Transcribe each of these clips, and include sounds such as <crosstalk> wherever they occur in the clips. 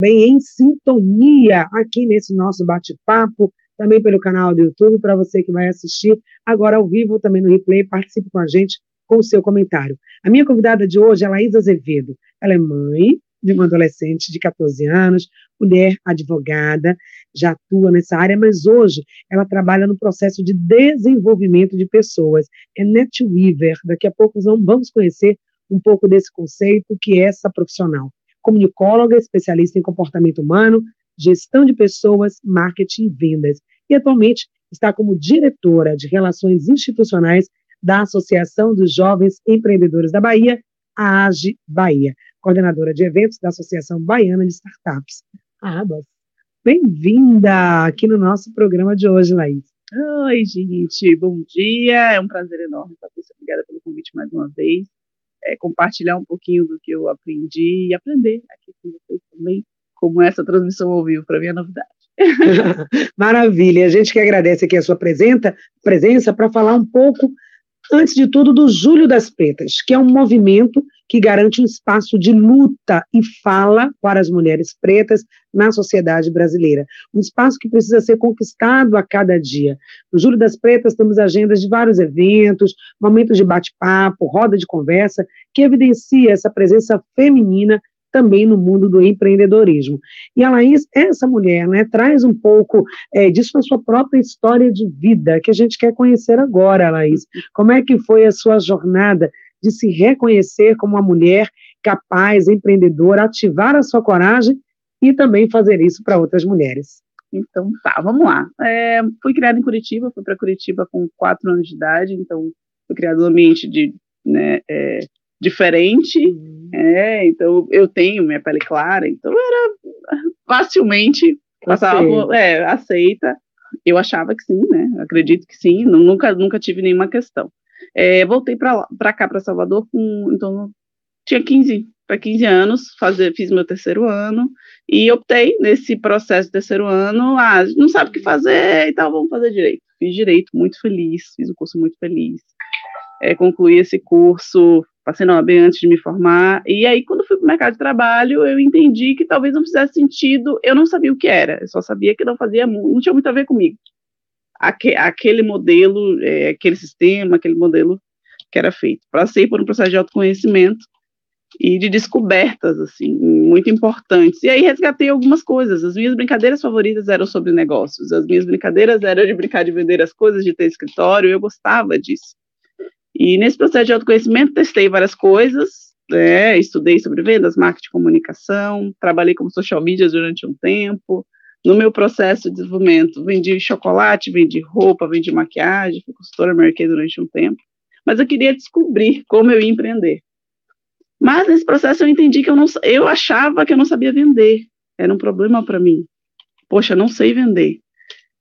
bem em sintonia aqui nesse nosso bate-papo, também pelo canal do YouTube, para você que vai assistir agora ao vivo, também no replay, participe com a gente com o seu comentário. A minha convidada de hoje é Laísa Azevedo. Ela é mãe de uma adolescente de 14 anos, mulher advogada, já atua nessa área, mas hoje ela trabalha no processo de desenvolvimento de pessoas. É NetWeaver. Daqui a pouco vamos conhecer um pouco desse conceito que é essa profissional comunicóloga, especialista em comportamento humano, gestão de pessoas, marketing e vendas. E atualmente está como diretora de relações institucionais da Associação dos Jovens Empreendedores da Bahia, a AGE Bahia, coordenadora de eventos da Associação Baiana de Startups, ABAS. Bem-vinda aqui no nosso programa de hoje, Laís. Oi, gente, bom dia, é um prazer enorme, Patrícia, obrigada pelo convite mais uma vez é, compartilhar um pouquinho do que eu aprendi e aprender aqui com vocês também, como essa transmissão ao vivo, para mim é novidade. <laughs> Maravilha, a gente que agradece aqui a sua presença, presença para falar um pouco, antes de tudo, do Júlio das Pretas, que é um movimento que garante um espaço de luta e fala para as mulheres pretas na sociedade brasileira. Um espaço que precisa ser conquistado a cada dia. No Júlio das Pretas temos agendas de vários eventos, momentos de bate-papo, roda de conversa, que evidencia essa presença feminina também no mundo do empreendedorismo. E a Laís, essa mulher, né, traz um pouco é, disso na sua própria história de vida, que a gente quer conhecer agora, Laís. Como é que foi a sua jornada de se reconhecer como uma mulher capaz, empreendedora, ativar a sua coragem e também fazer isso para outras mulheres. Então, tá, vamos lá. É, fui criada em Curitiba, fui para Curitiba com quatro anos de idade, então fui criada num ambiente de, né, é, diferente, uhum. é, então eu tenho minha pele clara, então era facilmente passava, é, aceita. Eu achava que sim, né? Acredito que sim, nunca, nunca tive nenhuma questão. É, voltei para cá, para Salvador, com, então, tinha 15 para 15 anos, fazer, fiz meu terceiro ano e optei nesse processo do terceiro ano, ah, não sabe o que fazer e tal, vamos fazer direito. Fiz direito, muito feliz, fiz um curso muito feliz. É, concluí esse curso, passei na OAB antes de me formar, e aí quando fui para o mercado de trabalho, eu entendi que talvez não fizesse sentido, eu não sabia o que era, eu só sabia que não fazia, não tinha muito a ver comigo aque, aquele modelo, é, aquele sistema, aquele modelo que era feito. Passei por um processo de autoconhecimento e de descobertas, assim, muito importantes. E aí resgatei algumas coisas. As minhas brincadeiras favoritas eram sobre negócios. As minhas brincadeiras eram de brincar de vender as coisas, de ter escritório. Eu gostava disso. E nesse processo de autoconhecimento, testei várias coisas. Né, estudei sobre vendas, marketing, comunicação. Trabalhei como social media durante um tempo. No meu processo de desenvolvimento, vendi chocolate, vendi roupa, vendi maquiagem, fui consultora Mercado durante um tempo, mas eu queria descobrir como eu ia empreender. Mas nesse processo eu entendi que eu não, eu achava que eu não sabia vender. Era um problema para mim. Poxa, não sei vender.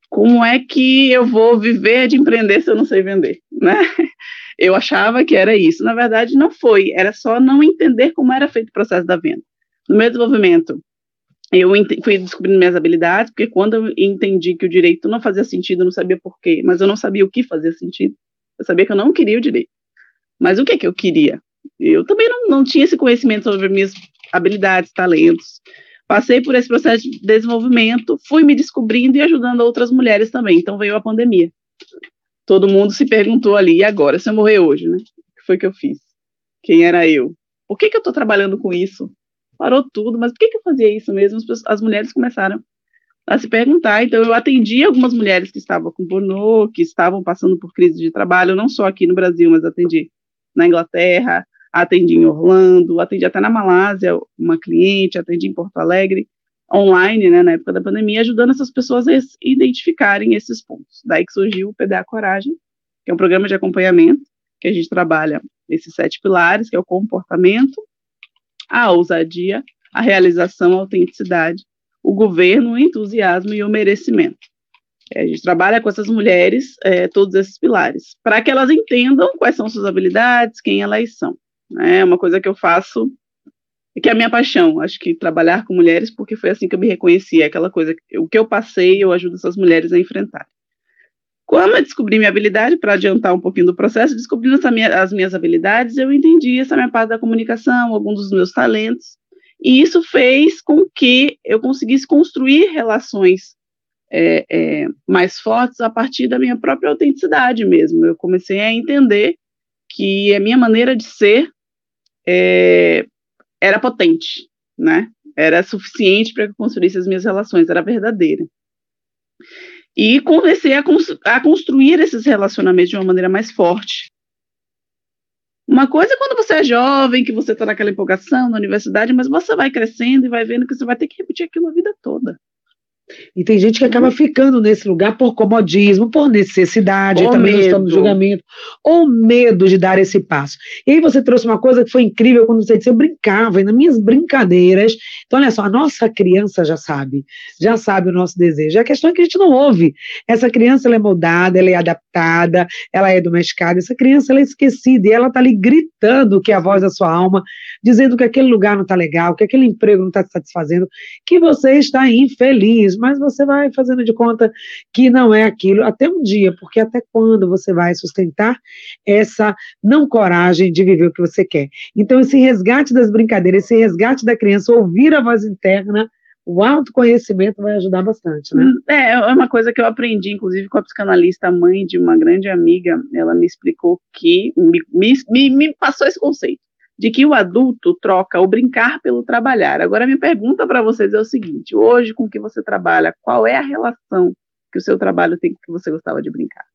Como é que eu vou viver de empreender se eu não sei vender, né? <laughs> Eu achava que era isso. Na verdade, não foi. Era só não entender como era feito o processo da venda. No meu desenvolvimento, eu fui descobrindo minhas habilidades, porque quando eu entendi que o direito não fazia sentido, eu não sabia por quê, mas eu não sabia o que fazia sentido. Eu sabia que eu não queria o direito. Mas o que é que eu queria? Eu também não, não tinha esse conhecimento sobre minhas habilidades, talentos. Passei por esse processo de desenvolvimento, fui me descobrindo e ajudando outras mulheres também. Então veio a pandemia. Todo mundo se perguntou ali, e agora, se eu morrer hoje, né? O que foi que eu fiz? Quem era eu? Por que, que eu estou trabalhando com isso? parou tudo, mas por que, que eu fazia isso mesmo? As, as mulheres começaram a se perguntar. Então, eu atendi algumas mulheres que estavam com pornô, que estavam passando por crise de trabalho, não só aqui no Brasil, mas atendi na Inglaterra, atendi em Orlando, atendi até na Malásia, uma cliente, atendi em Porto Alegre, online, né, na época da pandemia, ajudando essas pessoas a identificarem esses pontos. Daí que surgiu o PDA Coragem, que é um programa de acompanhamento, que a gente trabalha esses sete pilares, que é o comportamento, a ousadia, a realização, a autenticidade, o governo, o entusiasmo e o merecimento. É, a gente trabalha com essas mulheres, é, todos esses pilares, para que elas entendam quais são suas habilidades, quem elas são. Né? É uma coisa que eu faço, que é a minha paixão, acho que trabalhar com mulheres, porque foi assim que eu me reconheci, aquela coisa, o que eu passei, eu ajudo essas mulheres a enfrentar. Quando eu descobri minha habilidade, para adiantar um pouquinho do processo, descobrindo minha, as minhas habilidades, eu entendi essa minha parte da comunicação, alguns dos meus talentos, E isso fez com que eu conseguisse construir relações é, é, mais fortes a partir da minha própria autenticidade mesmo. Eu comecei a entender que a minha maneira de ser é, era potente, né? Era suficiente para que eu construísse as minhas relações, era verdadeira. E comecei a, a construir esses relacionamentos de uma maneira mais forte. Uma coisa é quando você é jovem, que você está naquela empolgação na universidade, mas você vai crescendo e vai vendo que você vai ter que repetir aquilo a vida toda. E tem gente que acaba uhum. ficando nesse lugar por comodismo, por necessidade, ou também medo. estamos no julgamento, ou medo de dar esse passo. E aí você trouxe uma coisa que foi incrível quando você disse, eu brincava, e nas minhas brincadeiras. Então, olha só, a nossa criança já sabe, já sabe o nosso desejo. A questão é que a gente não ouve. Essa criança ela é moldada, ela é adaptada, ela é domesticada, essa criança ela é esquecida, e ela está ali gritando que é a voz da sua alma, dizendo que aquele lugar não está legal, que aquele emprego não está satisfazendo, que você está infeliz mas você vai fazendo de conta que não é aquilo até um dia, porque até quando você vai sustentar essa não coragem de viver o que você quer? Então, esse resgate das brincadeiras, esse resgate da criança, ouvir a voz interna, o autoconhecimento vai ajudar bastante, né? É, é uma coisa que eu aprendi, inclusive, com a psicanalista mãe de uma grande amiga, ela me explicou que, me, me, me passou esse conceito de que o adulto troca o brincar pelo trabalhar. Agora, minha pergunta para vocês é o seguinte: hoje, com que você trabalha, qual é a relação que o seu trabalho tem com o que você gostava de brincar?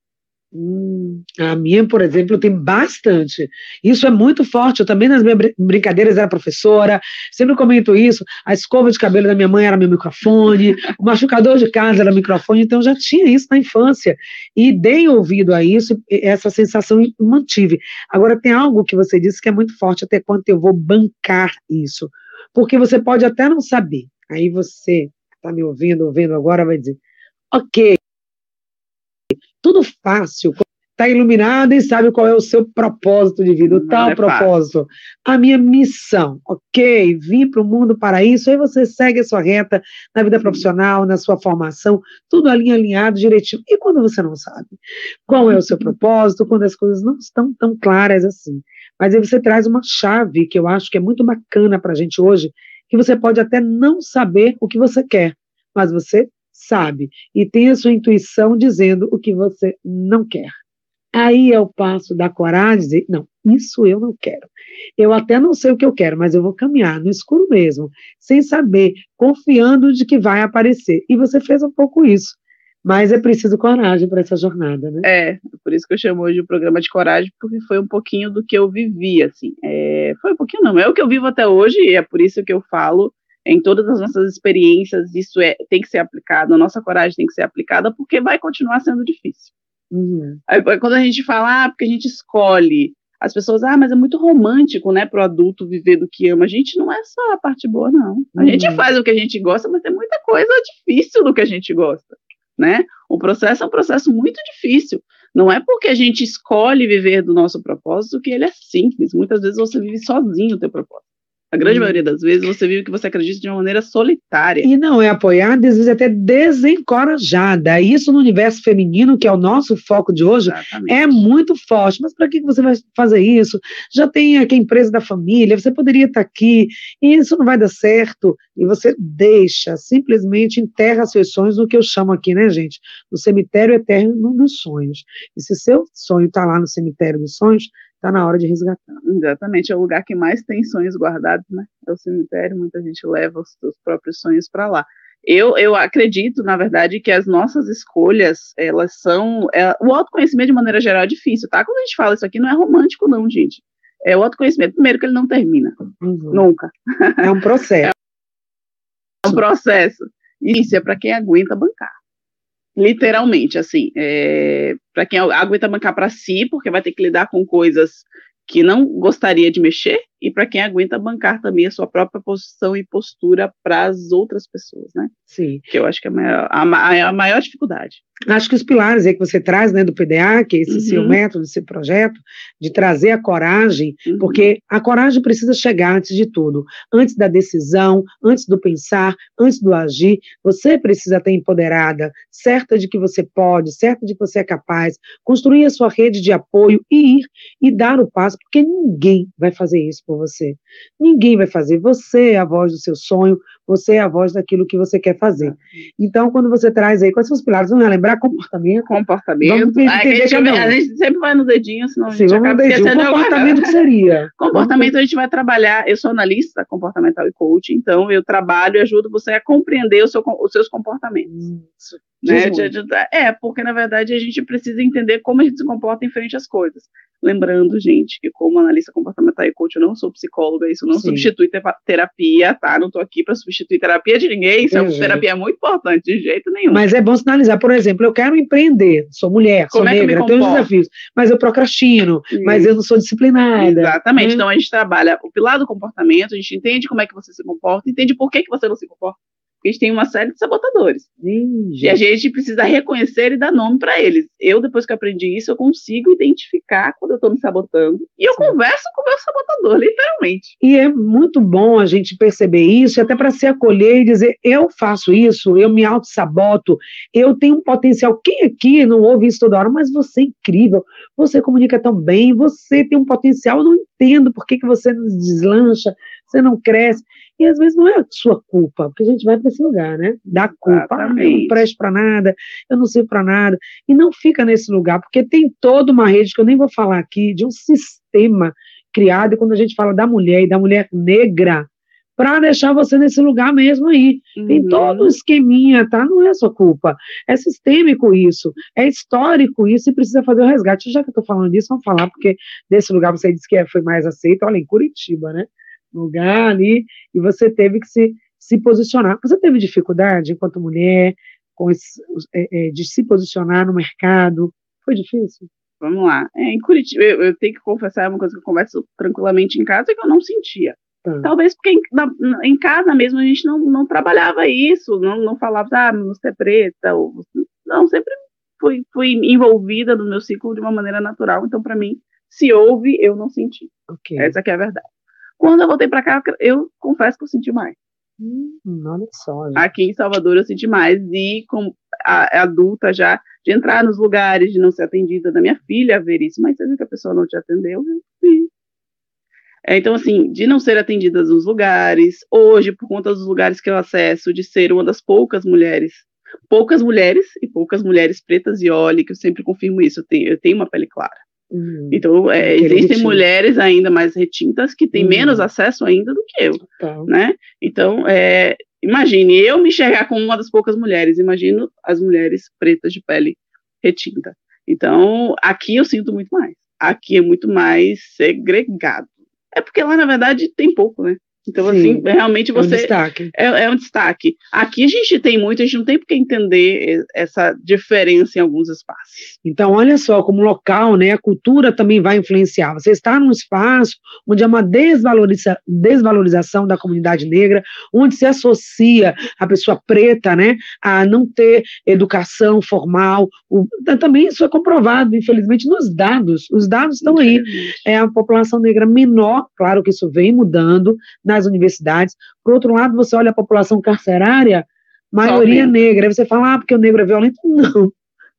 Hum, a minha, por exemplo, tem bastante. Isso é muito forte. Eu também, nas minhas brincadeiras, era professora, sempre comento isso. A escova de cabelo da minha mãe era meu microfone, o machucador de casa era microfone, então já tinha isso na infância. E dei ouvido a isso, essa sensação mantive. Agora, tem algo que você disse que é muito forte, até quanto eu vou bancar isso. Porque você pode até não saber. Aí você está me ouvindo, ouvindo agora, vai dizer: ok, tudo fácil, está iluminado e sabe qual é o seu propósito de vida, o tal é propósito, fácil. a minha missão, ok? Vim para o mundo para isso, aí você segue a sua reta na vida profissional, na sua formação, tudo ali alinhado direitinho. E quando você não sabe qual é o seu <laughs> propósito, quando as coisas não estão tão claras assim. Mas aí você traz uma chave que eu acho que é muito bacana para a gente hoje, que você pode até não saber o que você quer, mas você sabe e tem a sua intuição dizendo o que você não quer. Aí é o passo da coragem, dizer, não, isso eu não quero. Eu até não sei o que eu quero, mas eu vou caminhar no escuro mesmo, sem saber, confiando de que vai aparecer. E você fez um pouco isso. Mas é preciso coragem para essa jornada, né? É, por isso que eu chamo hoje o programa de coragem, porque foi um pouquinho do que eu vivi, assim. É, foi um pouquinho, não, é o que eu vivo até hoje, e é por isso que eu falo em todas as nossas experiências, isso é, tem que ser aplicado, a nossa coragem tem que ser aplicada, porque vai continuar sendo difícil. Uhum. Aí, quando a gente fala, ah, porque a gente escolhe, as pessoas, ah, mas é muito romântico, né, para o adulto viver do que ama. A gente não é só a parte boa, não. A uhum. gente faz o que a gente gosta, mas tem muita coisa difícil do que a gente gosta, né? O processo é um processo muito difícil. Não é porque a gente escolhe viver do nosso propósito que ele é simples. Muitas vezes você vive sozinho o teu propósito. A grande maioria das vezes você vive que você acredita de uma maneira solitária. E não é apoiada, às vezes até desencorajada. Isso no universo feminino, que é o nosso foco de hoje, Exatamente. é muito forte. Mas para que você vai fazer isso? Já tem aqui a empresa da família, você poderia estar aqui, e isso não vai dar certo. E você deixa, simplesmente enterra seus sonhos no que eu chamo aqui, né, gente? No cemitério eterno dos sonhos. E se seu sonho está lá no cemitério dos sonhos, está na hora de resgatar. Exatamente, é o lugar que mais tem sonhos guardados, né? É o cemitério, muita gente leva os seus próprios sonhos para lá. Eu, eu acredito, na verdade, que as nossas escolhas, elas são. É, o autoconhecimento, de maneira geral, é difícil, tá? Quando a gente fala isso aqui, não é romântico, não, gente. É o autoconhecimento, primeiro, que ele não termina. Uhum. Nunca. É um processo. é um processo. Isso é para quem aguenta bancar. Literalmente, assim, é, para quem aguenta bancar para si, porque vai ter que lidar com coisas que não gostaria de mexer, e para quem aguenta bancar também a sua própria posição e postura para as outras pessoas, né? Sim. Que eu acho que é a maior, a, a maior dificuldade. Acho que os pilares aí que você traz, né, do PDA, que é esse uhum. seu método, esse projeto, de trazer a coragem, uhum. porque a coragem precisa chegar antes de tudo, antes da decisão, antes do pensar, antes do agir, você precisa estar empoderada, certa de que você pode, certa de que você é capaz, construir a sua rede de apoio e ir e dar o passo, porque ninguém vai fazer isso por por você. Ninguém vai fazer. Você é a voz do seu sonho, você é a voz daquilo que você quer fazer. Então, quando você traz aí, quais são os pilares? Vamos lembrar comportamento? Comportamento. A, gente, a, gente, sempre vai no dedinho, senão Sim, a gente acaba esquecendo. O comportamento que seria? Comportamento a gente vai trabalhar, eu sou analista comportamental e coach, então eu trabalho e ajudo você a compreender seu, os seus comportamentos. Isso. Né? De, de, é, porque na verdade a gente precisa entender como a gente se comporta em frente às coisas. Lembrando, gente, que como analista comportamental e coach, eu não sou psicóloga, isso não Sim. substitui terapia, tá? Não tô aqui para substituir terapia de ninguém, isso é, terapia é muito importante, de jeito nenhum. Mas é bom sinalizar, por exemplo, eu quero empreender, sou mulher, como sou é negra, tenho desafios, mas eu procrastino, mas eu não sou disciplinada. Exatamente, né? então a gente trabalha o pilar do comportamento, a gente entende como é que você se comporta, entende por que, que você não se comporta a gente tem uma série de sabotadores. E a gente precisa reconhecer e dar nome para eles. Eu, depois que aprendi isso, eu consigo identificar quando eu estou me sabotando. E eu Sim. converso com o meu sabotador, literalmente. E é muito bom a gente perceber isso, até para se acolher e dizer: eu faço isso, eu me auto-saboto, eu tenho um potencial. Quem aqui não ouve isso toda hora? Mas você é incrível, você comunica tão bem, você tem um potencial, eu não entendo por que, que você não deslancha, você não cresce. E às vezes não é sua culpa, porque a gente vai para esse lugar, né? Da culpa. Ah, eu não presto para nada, eu não sirvo para nada. E não fica nesse lugar, porque tem toda uma rede, que eu nem vou falar aqui, de um sistema criado, e quando a gente fala da mulher e da mulher negra, para deixar você nesse lugar mesmo aí. Uhum. Tem todo um esqueminha, tá? Não é sua culpa. É sistêmico isso, é histórico isso, e precisa fazer o resgate. Já que eu tô falando disso, vamos falar, porque desse lugar você disse que foi mais aceito, olha, em Curitiba, né? Lugar ali, e você teve que se, se posicionar. Você teve dificuldade enquanto mulher com esse, é, é, de se posicionar no mercado? Foi difícil? Vamos lá. É, em Curitiba, eu, eu, tenho que confessar uma coisa que eu converso tranquilamente em casa, é que eu não sentia. Tá. Talvez porque em, na, em, casa mesmo a gente não, não trabalhava isso, não, não falava, ah, você é preta, ou, não, sempre fui, fui envolvida no meu ciclo de uma maneira natural, então para mim, se houve, eu não senti. Okay. Essa é a verdade. Quando eu voltei para cá, eu confesso que eu senti mais. Hum, olha só. Gente. Aqui em Salvador eu senti mais e com a, a, adulta já de entrar nos lugares, de não ser atendida, da minha filha ver isso, mas você viu que a pessoa não te atendeu? Sim. É, então, assim, de não ser atendidas nos lugares, hoje, por conta dos lugares que eu acesso, de ser uma das poucas mulheres, poucas mulheres e poucas mulheres pretas e olhe, que eu sempre confirmo isso, eu tenho, eu tenho uma pele clara. Uhum. Então, é, existem mulheres ainda mais retintas que têm uhum. menos acesso ainda do que eu, tá. né? Então, é, imagine eu me enxergar como uma das poucas mulheres, imagino as mulheres pretas de pele retinta. Então, aqui eu sinto muito mais. Aqui é muito mais segregado. É porque lá, na verdade, tem pouco, né? Então, assim, Sim, assim, realmente você. É um destaque. É, é, um destaque. Aqui a gente tem muito, a gente não tem por que entender essa diferença em alguns espaços. Então, olha só, como local, né, a cultura também vai influenciar. Você está num espaço onde há uma desvaloriza, desvalorização da comunidade negra, onde se associa a pessoa preta, né, a não ter educação formal. O, também isso é comprovado, infelizmente, nos dados. Os dados estão aí. É a população negra menor, claro que isso vem mudando, nas universidades. Por outro lado, você olha a população carcerária, maioria negra. Aí você fala, ah, porque o negro é violento? <laughs> Não,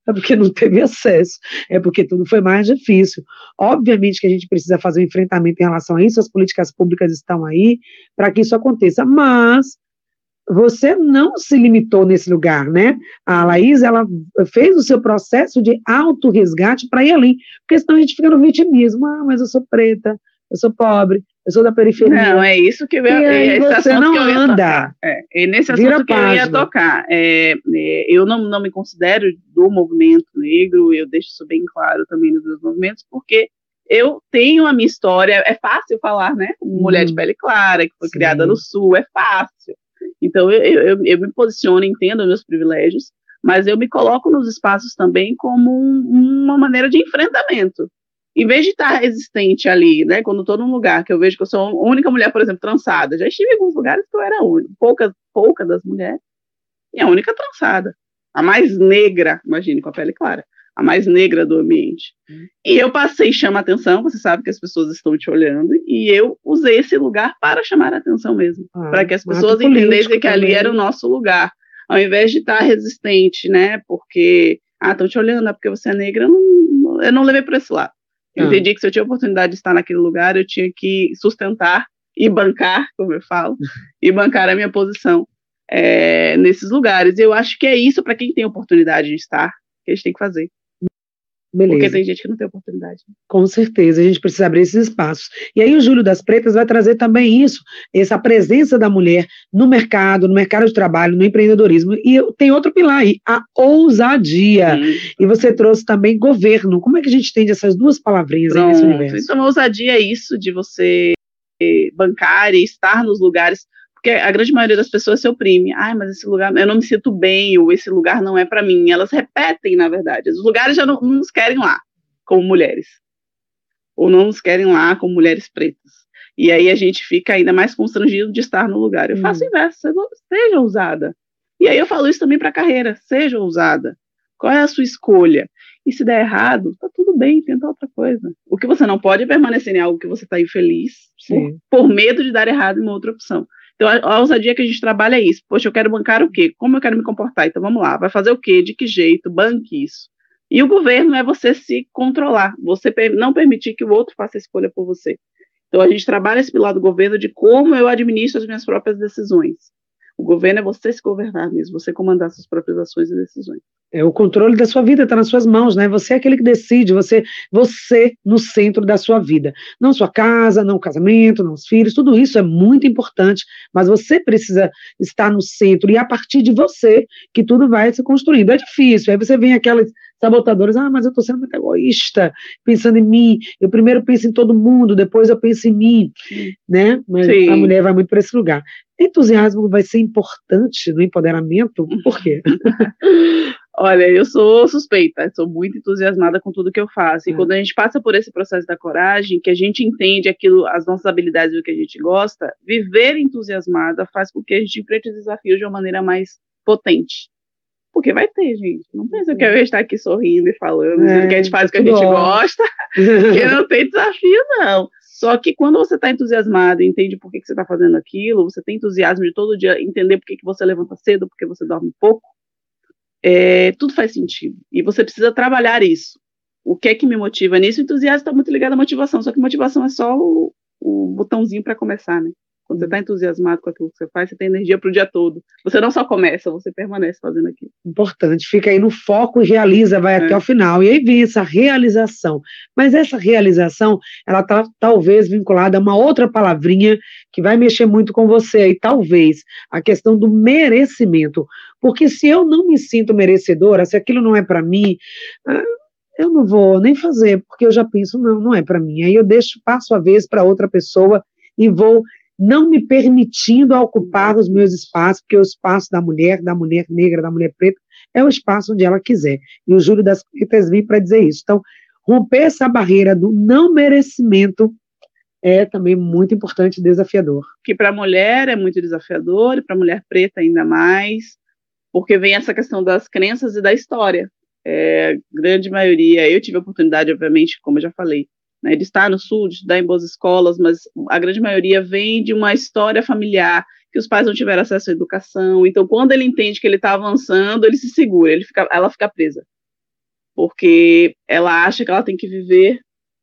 é porque não teve acesso, é porque tudo foi mais difícil. Obviamente que a gente precisa fazer um enfrentamento em relação a isso, as políticas públicas estão aí para que isso aconteça, mas você não se limitou nesse lugar, né? A Laís, ela fez o seu processo de auto-resgate para ir além, porque senão a gente fica no vitimismo, ah, mas eu sou preta, eu sou pobre, eu sou da periferia. Não, é isso que eu, e aí você não anda. É, é nesse assunto que página. eu ia tocar. É, é, eu não, não me considero do movimento negro, eu deixo isso bem claro também nos meus movimentos, porque eu tenho a minha história, é fácil falar, né? Como mulher de hum. pele clara, que foi Sim. criada no Sul, é fácil. Então eu, eu, eu me posiciono, entendo meus privilégios, mas eu me coloco nos espaços também como um, uma maneira de enfrentamento em vez de estar resistente ali, né, quando estou num lugar que eu vejo que eu sou a única mulher, por exemplo, trançada, já estive em alguns lugares que eu era a única, poucas, pouca das mulheres, e a única trançada, a mais negra, imagine, com a pele clara, a mais negra do ambiente. E eu passei, chama atenção, você sabe que as pessoas estão te olhando, e eu usei esse lugar para chamar a atenção mesmo, ah, para que as pessoas entendessem que ali era o nosso lugar, ao invés de estar resistente, né, porque, ah, estão te olhando, é porque você é negra, eu não, eu não levei para esse lado Eu ah. entendi que se eu tinha oportunidade de estar naquele lugar, eu tinha que sustentar e bancar, como eu falo, <laughs> e bancar a minha posição é, nesses lugares. Eu acho que é isso para quem tem oportunidade de estar, que a gente tem que fazer. Beleza. Porque tem gente que não tem oportunidade. Com certeza, a gente precisa abrir esses espaços. E aí o Júlio das Pretas vai trazer também isso, essa presença da mulher no mercado, no mercado de trabalho, no empreendedorismo. E tem outro pilar aí, a ousadia. Hum. E você trouxe também governo. Como é que a gente entende essas duas palavrinhas Pronto. aí nesse universo? Então, a ousadia é isso de você bancar e estar nos lugares porque a grande maioria das pessoas se oprime. Ai, mas esse lugar, eu não me sinto bem, ou esse lugar não é para mim. Elas repetem, na verdade. Os lugares já não, não nos querem lá, como mulheres. Ou não nos querem lá como mulheres pretas. E aí a gente fica ainda mais constrangido de estar no lugar. Eu hum. faço o inverso, seja ousada. E aí eu falo isso também para a carreira, seja ousada. Qual é a sua escolha? E se der errado, tá tudo bem, tenta outra coisa. O que você não pode é permanecer em algo que você está infeliz por, por, medo de dar errado em uma outra opção. Então, a, a ousadia que a gente trabalha é isso. Poxa, eu quero bancar o quê? Como eu quero me comportar? Então, vamos lá. Vai fazer o quê? De que jeito? Banque isso. E o governo é você se controlar, você não permitir que o outro faça a escolha por você. Então, a gente trabalha esse pilar do governo de como eu administro as minhas próprias decisões. O governo é você se governar mesmo, você comandar suas próprias ações e decisões. É, o controle da sua vida está nas suas mãos, né? Você é aquele que decide, você, você no centro da sua vida. Não sua casa, não o casamento, não os filhos, tudo isso é muito importante, mas você precisa estar no centro e a partir de você que tudo vai se construindo. É difícil, aí você vem aquelas sabotadores, ah, mas eu estou sendo muito egoísta, pensando em mim, eu primeiro penso em todo mundo, depois eu penso em mim, né? Mas Sim. a mulher vai muito para esse lugar. Entusiasmo vai ser importante no empoderamento, por quê? <laughs> Olha, eu sou suspeita, sou muito entusiasmada com tudo que eu faço. E é. quando a gente passa por esse processo da coragem, que a gente entende aquilo, as nossas habilidades e o que a gente gosta, viver entusiasmada faz com que a gente enfrente os desafios de uma maneira mais potente. Porque vai ter, gente. Não pensa que eu ia estar aqui sorrindo e falando é, que a gente faz o que a gente gosta, <laughs> que não tem desafio, não. Só que quando você está entusiasmado e entende por que, que você está fazendo aquilo, você tem entusiasmo de todo dia entender por que, que você levanta cedo, porque você dorme pouco, é, tudo faz sentido. E você precisa trabalhar isso. O que é que me motiva nisso? O entusiasmo está muito ligado à motivação, só que motivação é só o, o botãozinho para começar, né? Quando você está entusiasmado com aquilo que você faz, você tem energia para o dia todo. Você não só começa, você permanece fazendo aquilo. Importante, fica aí no foco e realiza, vai é. até o final. E aí vem essa realização. Mas essa realização, ela está talvez vinculada a uma outra palavrinha que vai mexer muito com você, e talvez a questão do merecimento. Porque se eu não me sinto merecedora, se aquilo não é para mim, ah, eu não vou nem fazer, porque eu já penso, não, não é para mim. Aí eu deixo, passo a vez para outra pessoa e vou não me permitindo ocupar os meus espaços, porque o espaço da mulher, da mulher negra, da mulher preta, é o espaço onde ela quiser. E o Júlio das Pretas vem para dizer isso. Então, romper essa barreira do não merecimento é também muito importante e desafiador. Que para a mulher é muito desafiador, e para a mulher preta ainda mais, porque vem essa questão das crenças e da história. É, grande maioria, eu tive a oportunidade, obviamente, como eu já falei, né, de estar no sul, estudar em boas escolas, mas a grande maioria vem de uma história familiar, que os pais não tiveram acesso à educação. Então, quando ele entende que ele está avançando, ele se segura, ele fica, ela fica presa. Porque ela acha que ela tem que viver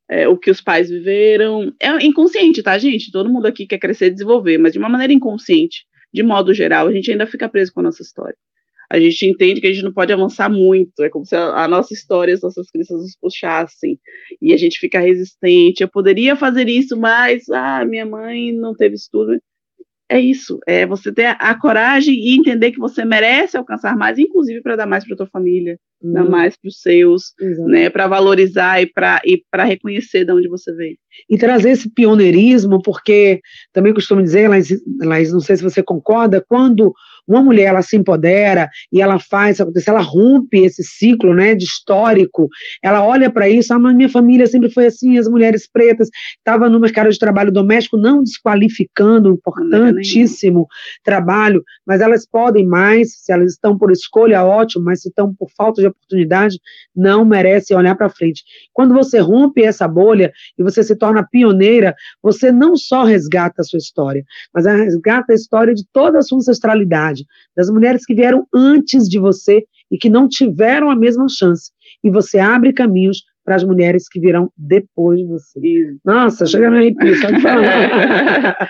é, o que os pais viveram. É inconsciente, tá, gente? Todo mundo aqui quer crescer e desenvolver, mas de uma maneira inconsciente, de modo geral, a gente ainda fica preso com a nossa história a gente entende que a gente não pode avançar muito, é como se a, a nossa história, as nossas crenças nos puxassem, e a gente fica resistente, eu poderia fazer isso, mas, ah, minha mãe não teve estudo, é isso, é você ter a, a coragem e entender que você merece alcançar mais, inclusive para dar mais para tua família, uhum. dar mais para os seus, Exato. né, para valorizar e para e para reconhecer de onde você veio. E trazer esse pioneirismo, porque também costumo dizer, Laís, Laís, não sei se você concorda, quando uma mulher ela se empodera e ela faz acontecer, ela rompe esse ciclo, né, de histórico. Ela olha para isso, ah, mas minha família sempre foi assim, as mulheres pretas estavam no mercado de trabalho doméstico, não desqualificando o importantíssimo trabalho, mas elas podem mais, se elas estão por escolha, ótimo, mas se estão por falta de oportunidade, não merecem olhar para frente. Quando você rompe essa bolha e você se torna pioneira, você não só resgata a sua história, mas resgata a história de toda a sua ancestralidade das mulheres que vieram antes de você e que não tiveram a mesma chance. E você abre caminhos para as mulheres que virão depois de você. Isso. Nossa, chega no arrepio só de falar. <laughs>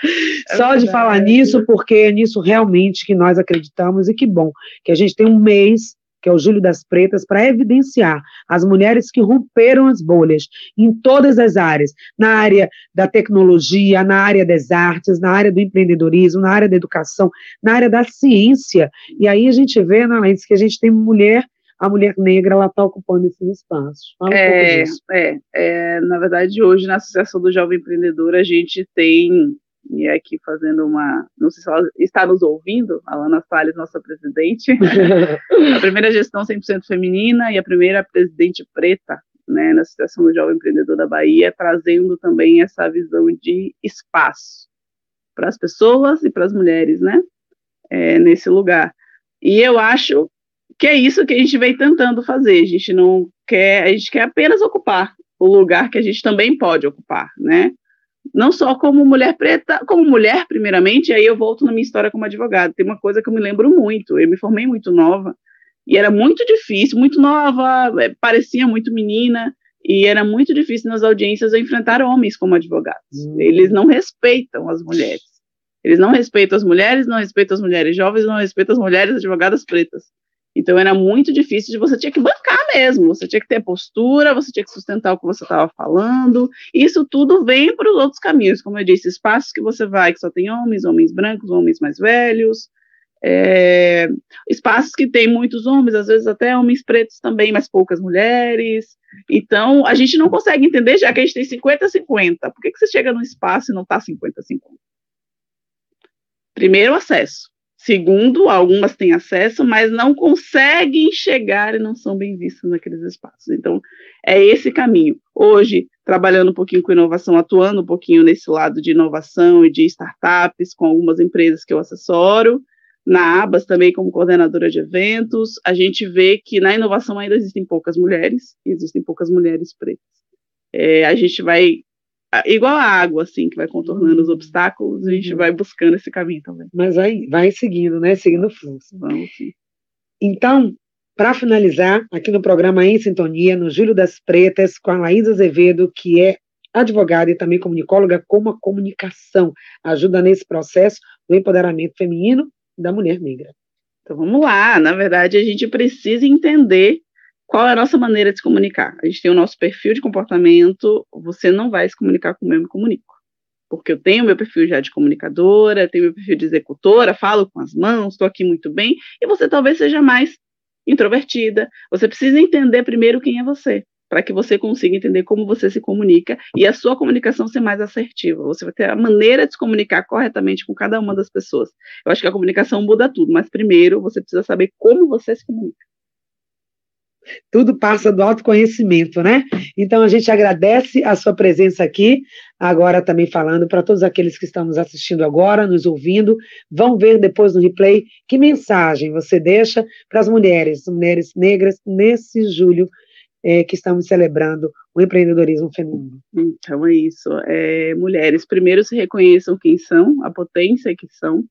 é só de falar nisso, porque é nisso realmente que nós acreditamos e que bom que a gente tem um mês que é o Júlio das Pretas, para evidenciar as mulheres que romperam as bolhas em todas as áreas, na área da tecnologia, na área das artes, na área do empreendedorismo, na área da educação, na área da ciência. E aí a gente vê, Analise, que a gente tem mulher a mulher negra ela está ocupando esses espaços. Fala é, um é, é, na verdade, hoje na Associação do Jovem Empreendedor a gente tem e aqui fazendo uma, não sei se ela está nos ouvindo, a Lana Salles, nossa presidente, <laughs> a primeira gestão 100% feminina e a primeira presidente preta, né, na Associação do Jovem Empreendedor da Bahia, trazendo também essa visão de espaço para as pessoas e para as mulheres, né, é, nesse lugar. E eu acho que é isso que a gente vem tentando fazer, a gente não quer, a gente quer apenas ocupar o lugar que a gente também pode ocupar, né, não só como mulher preta, como mulher, primeiramente, aí eu volto na minha história como advogada. Tem uma coisa que eu me lembro muito, eu me formei muito nova, e era muito difícil, muito nova, é, parecia muito menina, e era muito difícil nas audiências eu enfrentar homens como advogados. Hum. Eles não respeitam as mulheres. Eles não respeitam as mulheres, não respeitam as mulheres jovens, não respeitam as mulheres advogadas pretas. Então era muito difícil de você tinha que bancar mesmo, você tinha que ter postura, você tinha que sustentar o que você estava falando. Isso tudo vem para os outros caminhos, como eu disse, espaços que você vai que só tem homens, homens brancos, homens mais velhos, é, espaços que tem muitos homens, às vezes até homens pretos também, mas poucas mulheres. Então, a gente não consegue entender, já que a gente tem 50-50, por que, que você chega num espaço e não está 50-50? Primeiro, acesso. Segundo, algumas têm acesso, mas não conseguem chegar e não são bem vistas naqueles espaços. Então, é esse caminho. Hoje, trabalhando um pouquinho com inovação, atuando um pouquinho nesse lado de inovação e de startups, com algumas empresas que eu assessoro, na ABAS também como coordenadora de eventos, a gente vê que na inovação ainda existem poucas mulheres, existem poucas mulheres pretas. É, a gente vai igual a água, assim, que vai contornando os uhum. obstáculos, a gente uhum. vai buscando esse caminho também. Mas aí vai seguindo, né? Seguindo o fluxo. Vamos sim. Então, para finalizar, aqui no programa Em Sintonia, no Júlio das Pretas, com a Laís Azevedo, que é advogada e também comunicóloga, como a comunicação ajuda nesse processo do empoderamento feminino da mulher negra. Então vamos lá, na verdade a gente precisa entender qual é a nossa maneira de se comunicar? A gente tem o nosso perfil de comportamento, você não vai se comunicar como eu me comunico. Porque eu tenho meu perfil já de comunicadora, tenho meu perfil de executora, falo com as mãos, estou aqui muito bem, e você talvez seja mais introvertida. Você precisa entender primeiro quem é você, para que você consiga entender como você se comunica e a sua comunicação ser mais assertiva. Você vai ter a maneira de se comunicar corretamente com cada uma das pessoas. Eu acho que a comunicação muda tudo, mas primeiro você precisa saber como você se comunica. Tudo passa do autoconhecimento, né? Então a gente agradece a sua presença aqui, agora também falando para todos aqueles que estão nos assistindo agora, nos ouvindo, vão ver depois no replay que mensagem você deixa para as mulheres, mulheres negras, nesse julho é, que estamos celebrando o empreendedorismo feminino. Então é isso. É, mulheres, primeiro se reconheçam quem são, a potência que são,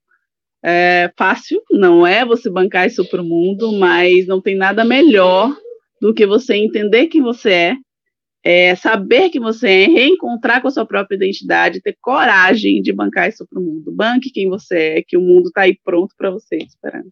é fácil, não é você bancar isso para o mundo, mas não tem nada melhor do que você entender quem você é, é, saber que você é, reencontrar com a sua própria identidade, ter coragem de bancar isso para o mundo. Banque quem você é, que o mundo está aí pronto para você esperando.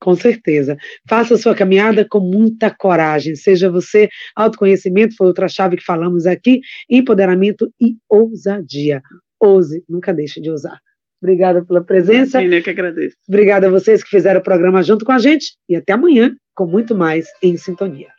Com certeza. Faça a sua caminhada com muita coragem. Seja você autoconhecimento, foi outra chave que falamos aqui, empoderamento e ousadia. Ouse, nunca deixe de usar. Obrigada pela presença. Sim, eu que agradeço. Obrigada a vocês que fizeram o programa junto com a gente e até amanhã com muito mais em sintonia.